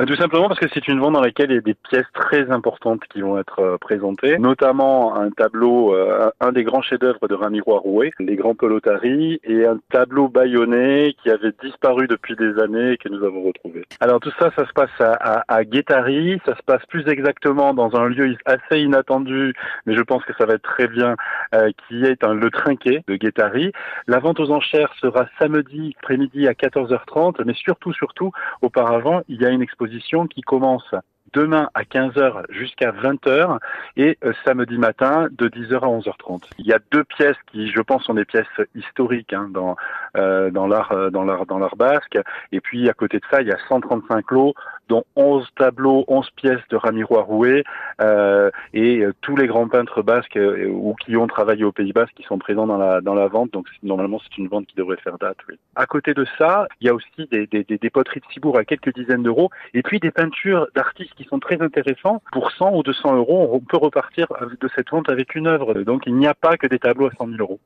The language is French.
bah, Tout simplement parce que c'est une vente dans laquelle il y a des pièces très importantes qui vont être euh, présentées, notamment un tableau, euh, un des grands chefs-d'œuvre de Ramiro Rouet, les grands pelotaries, et un tableau bâillonné qui avait disparu depuis des années et que nous avons retrouvé. Alors tout ça, ça se passe à, à, à Guétari, ça se passe plus exactement dans un lieu assez inattendu, mais je pense que ça va être très bien, euh, qui est un, le Trinquet de Guétari. La vente aux enchères sera samedi après-midi à 14h30, mais surtout, surtout, auparavant, il y a une exposition qui commence demain à 15h jusqu'à 20h et euh, samedi matin de 10h à 11h30. Il y a deux pièces qui, je pense, sont des pièces historiques hein, dans euh, dans l'art euh, dans l'art dans l'art basque. Et puis à côté de ça, il y a 135 lots, dont 11 tableaux, 11 pièces de Ramiro Arouet euh, et euh, tous les grands peintres basques ou qui ont travaillé au Pays Basque qui sont présents dans la dans la vente. Donc normalement, c'est une vente qui devrait faire date. Oui. À côté de ça, il y a aussi des des, des, des poteries de Cibourg à quelques dizaines d'euros et puis des peintures d'artistes qui sont très intéressants. Pour 100 ou 200 euros, on peut repartir de cette vente avec une œuvre. Donc il n'y a pas que des tableaux à 100 000 euros.